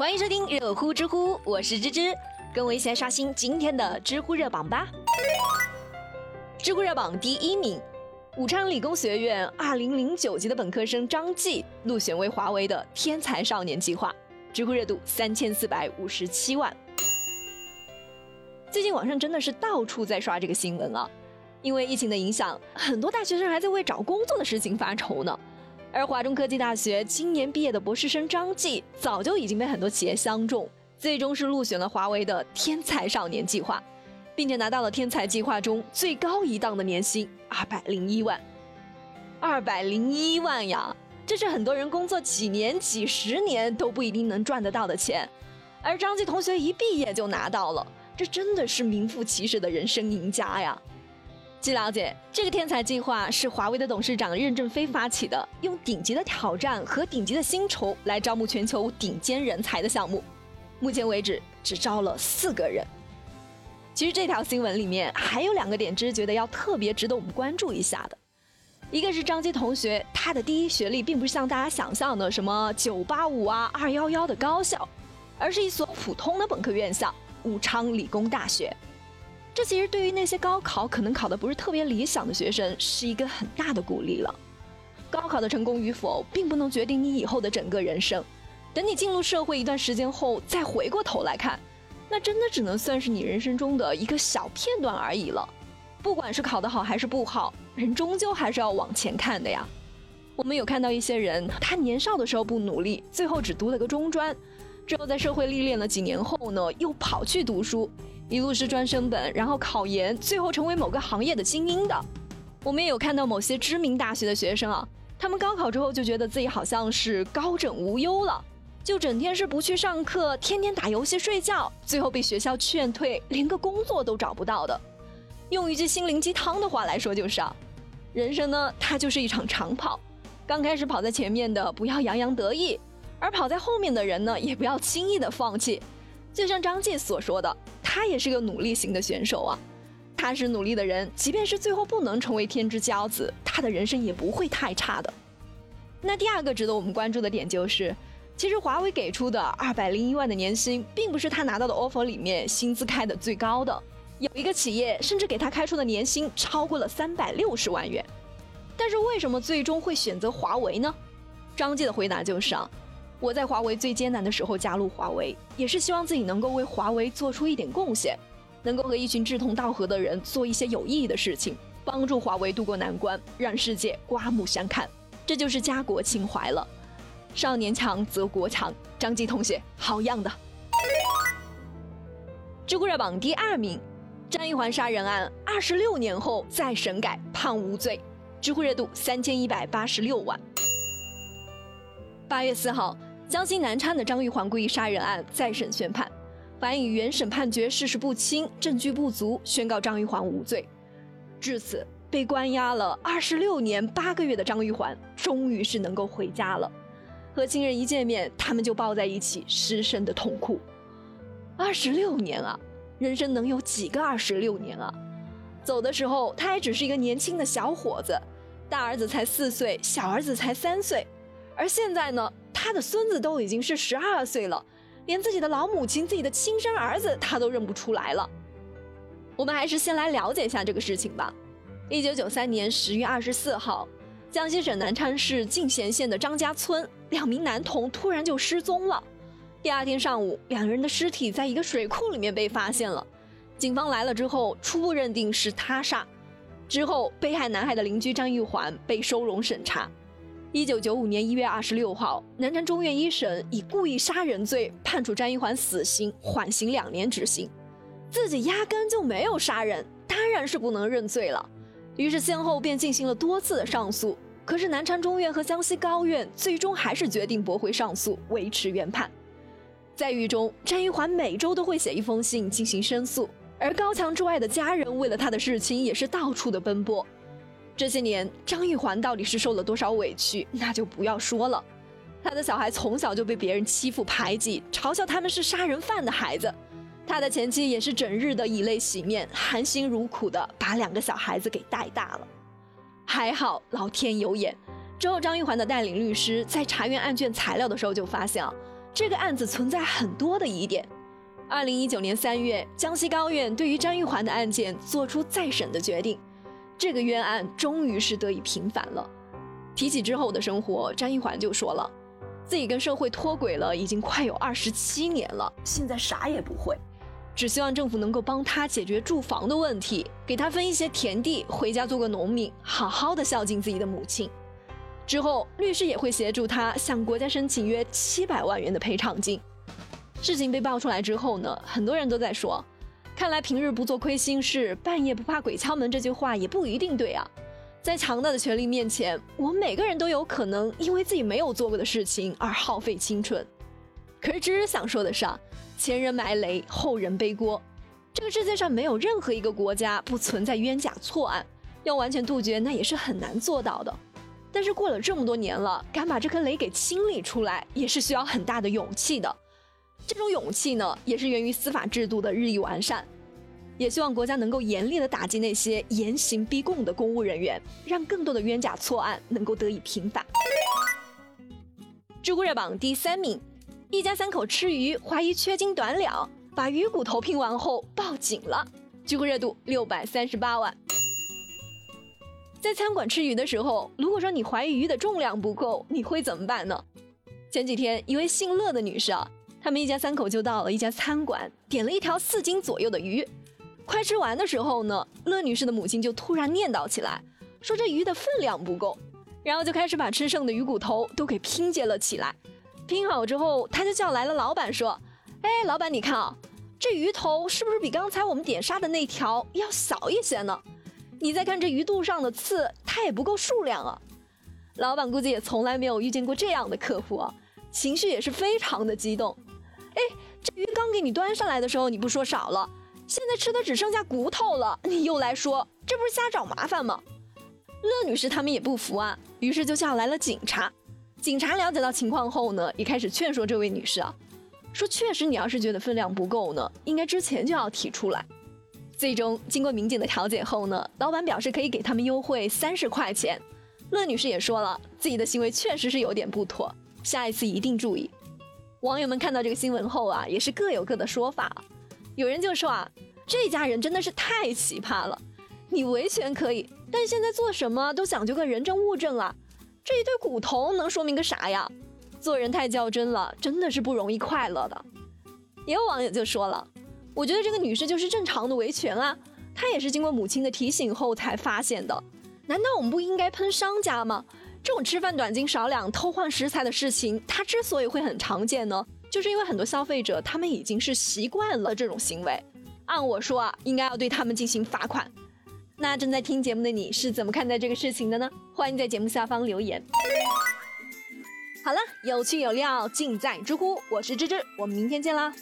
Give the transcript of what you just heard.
欢迎收听热乎知乎，我是芝芝，跟我一起来刷新今天的知乎热榜吧。知乎热榜第一名，武昌理工学院二零零九级的本科生张继入选为华为的天才少年计划，知乎热度三千四百五十七万。最近网上真的是到处在刷这个新闻啊，因为疫情的影响，很多大学生还在为找工作的事情发愁呢。而华中科技大学今年毕业的博士生张继，早就已经被很多企业相中，最终是入选了华为的天才少年计划，并且拿到了天才计划中最高一档的年薪二百零一万。二百零一万呀，这是很多人工作几年、几十年都不一定能赚得到的钱，而张继同学一毕业就拿到了，这真的是名副其实的人生赢家呀。据了解，这个天才计划是华为的董事长任正非发起的，用顶级的挑战和顶级的薪酬来招募全球顶尖人才的项目。目前为止，只招了四个人。其实这条新闻里面还有两个点，是觉得要特别值得我们关注一下的。一个是张基同学，他的第一学历并不是像大家想象的什么九八五啊、二幺幺的高校，而是一所普通的本科院校——武昌理工大学。这其实对于那些高考可能考得不是特别理想的学生，是一个很大的鼓励了。高考的成功与否，并不能决定你以后的整个人生。等你进入社会一段时间后，再回过头来看，那真的只能算是你人生中的一个小片段而已了。不管是考得好还是不好，人终究还是要往前看的呀。我们有看到一些人，他年少的时候不努力，最后只读了个中专，之后在社会历练了几年后呢，又跑去读书。一路是专升本，然后考研，最后成为某个行业的精英的。我们也有看到某些知名大学的学生啊，他们高考之后就觉得自己好像是高枕无忧了，就整天是不去上课，天天打游戏睡觉，最后被学校劝退，连个工作都找不到的。用一句心灵鸡汤的话来说，就是啊，人生呢，它就是一场长跑，刚开始跑在前面的不要洋洋得意，而跑在后面的人呢，也不要轻易的放弃。就像张继所说的。他也是个努力型的选手啊，踏实努力的人，即便是最后不能成为天之骄子，他的人生也不会太差的。那第二个值得我们关注的点就是，其实华为给出的二百零一万的年薪，并不是他拿到的 offer 里面薪资开的最高的，有一个企业甚至给他开出的年薪超过了三百六十万元。但是为什么最终会选择华为呢？张继的回答就是啊。我在华为最艰难的时候加入华为，也是希望自己能够为华为做出一点贡献，能够和一群志同道合的人做一些有意义的事情，帮助华为渡过难关，让世界刮目相看。这就是家国情怀了。少年强则国强，张继同学好样的。知乎热榜第二名，张玉环杀人案二十六年后再审改判无罪，知乎热度三千一百八十六万。八月四号。江西南昌的张玉环故意杀人案再审宣判，法院以原审判决事实不清、证据不足，宣告张玉环无罪。至此，被关押了二十六年八个月的张玉环，终于是能够回家了。和亲人一见面，他们就抱在一起，失声的痛哭。二十六年啊，人生能有几个二十六年啊？走的时候，他还只是一个年轻的小伙子，大儿子才四岁，小儿子才三岁，而现在呢？他的孙子都已经是十二岁了，连自己的老母亲、自己的亲生儿子他都认不出来了。我们还是先来了解一下这个事情吧。一九九三年十月二十四号，江西省南昌市进贤县的张家村两名男童突然就失踪了。第二天上午，两人的尸体在一个水库里面被发现了。警方来了之后，初步认定是他杀。之后，被害男孩的邻居张玉环被收容审查。一九九五年一月二十六号，南昌中院一审以故意杀人罪判处张玉环死刑，缓刑两年执行。自己压根就没有杀人，当然是不能认罪了。于是先后便进行了多次的上诉，可是南昌中院和江西高院最终还是决定驳回上诉，维持原判。在狱中，张玉环每周都会写一封信进行申诉，而高墙之外的家人为了他的事情也是到处的奔波。这些年，张玉环到底是受了多少委屈，那就不要说了。他的小孩从小就被别人欺负排挤，嘲笑他们是杀人犯的孩子。他的前妻也是整日的以泪洗面，含辛茹苦的把两个小孩子给带大了。还好老天有眼，之后张玉环的带领律师在查阅案卷材料的时候就发现啊，这个案子存在很多的疑点。二零一九年三月，江西高院对于张玉环的案件作出再审的决定，这个冤案终于是得以平反了。提起之后的生活，张玉环就说了，自己跟社会脱轨了，已经快有二十七年了，现在啥也不会，只希望政府能够帮他解决住房的问题，给他分一些田地，回家做个农民，好好的孝敬自己的母亲。之后，律师也会协助他向国家申请约七百万元的赔偿金。事情被爆出来之后呢，很多人都在说，看来平日不做亏心事，半夜不怕鬼敲门这句话也不一定对啊。在强大的权力面前，我们每个人都有可能因为自己没有做过的事情而耗费青春。可是芝芝想说的是，啊，前人埋雷，后人背锅。这个世界上没有任何一个国家不存在冤假错案，要完全杜绝那也是很难做到的。但是过了这么多年了，敢把这颗雷给清理出来，也是需要很大的勇气的。这种勇气呢，也是源于司法制度的日益完善。也希望国家能够严厉的打击那些严刑逼供的公务人员，让更多的冤假错案能够得以平反。知乎热榜第三名，一家三口吃鱼，怀疑缺斤短两，把鱼骨头拼完后报警了。知乎热度六百三十八万。在餐馆吃鱼的时候，如果说你怀疑鱼的重量不够，你会怎么办呢？前几天，一位姓乐的女士啊，他们一家三口就到了一家餐馆，点了一条四斤左右的鱼。快吃完的时候呢，乐女士的母亲就突然念叨起来，说这鱼的分量不够，然后就开始把吃剩的鱼骨头都给拼接了起来。拼好之后，他就叫来了老板说：“哎，老板，你看啊，这鱼头是不是比刚才我们点杀的那条要小一些呢？”你再看这鱼肚上的刺，它也不够数量啊！老板估计也从来没有遇见过这样的客户啊，情绪也是非常的激动。哎，这鱼刚给你端上来的时候你不说少了，现在吃的只剩下骨头了，你又来说，这不是瞎找麻烦吗？乐女士他们也不服啊，于是就叫来了警察。警察了解到情况后呢，也开始劝说这位女士啊，说确实你要是觉得分量不够呢，应该之前就要提出来。最终经过民警的调解后呢，老板表示可以给他们优惠三十块钱。乐女士也说了，自己的行为确实是有点不妥，下一次一定注意。网友们看到这个新闻后啊，也是各有各的说法。有人就说啊，这家人真的是太奇葩了。你维权可以，但现在做什么都讲究个人证物证啊，这一堆骨头能说明个啥呀？做人太较真了，真的是不容易快乐的。也有网友就说了。我觉得这个女士就是正常的维权啊，她也是经过母亲的提醒后才发现的。难道我们不应该喷商家吗？这种吃饭短斤少两、偷换食材的事情，它之所以会很常见呢，就是因为很多消费者他们已经是习惯了这种行为。按我说啊，应该要对他们进行罚款。那正在听节目的你是怎么看待这个事情的呢？欢迎在节目下方留言。好了，有趣有料尽在知乎，我是芝芝，我们明天见啦。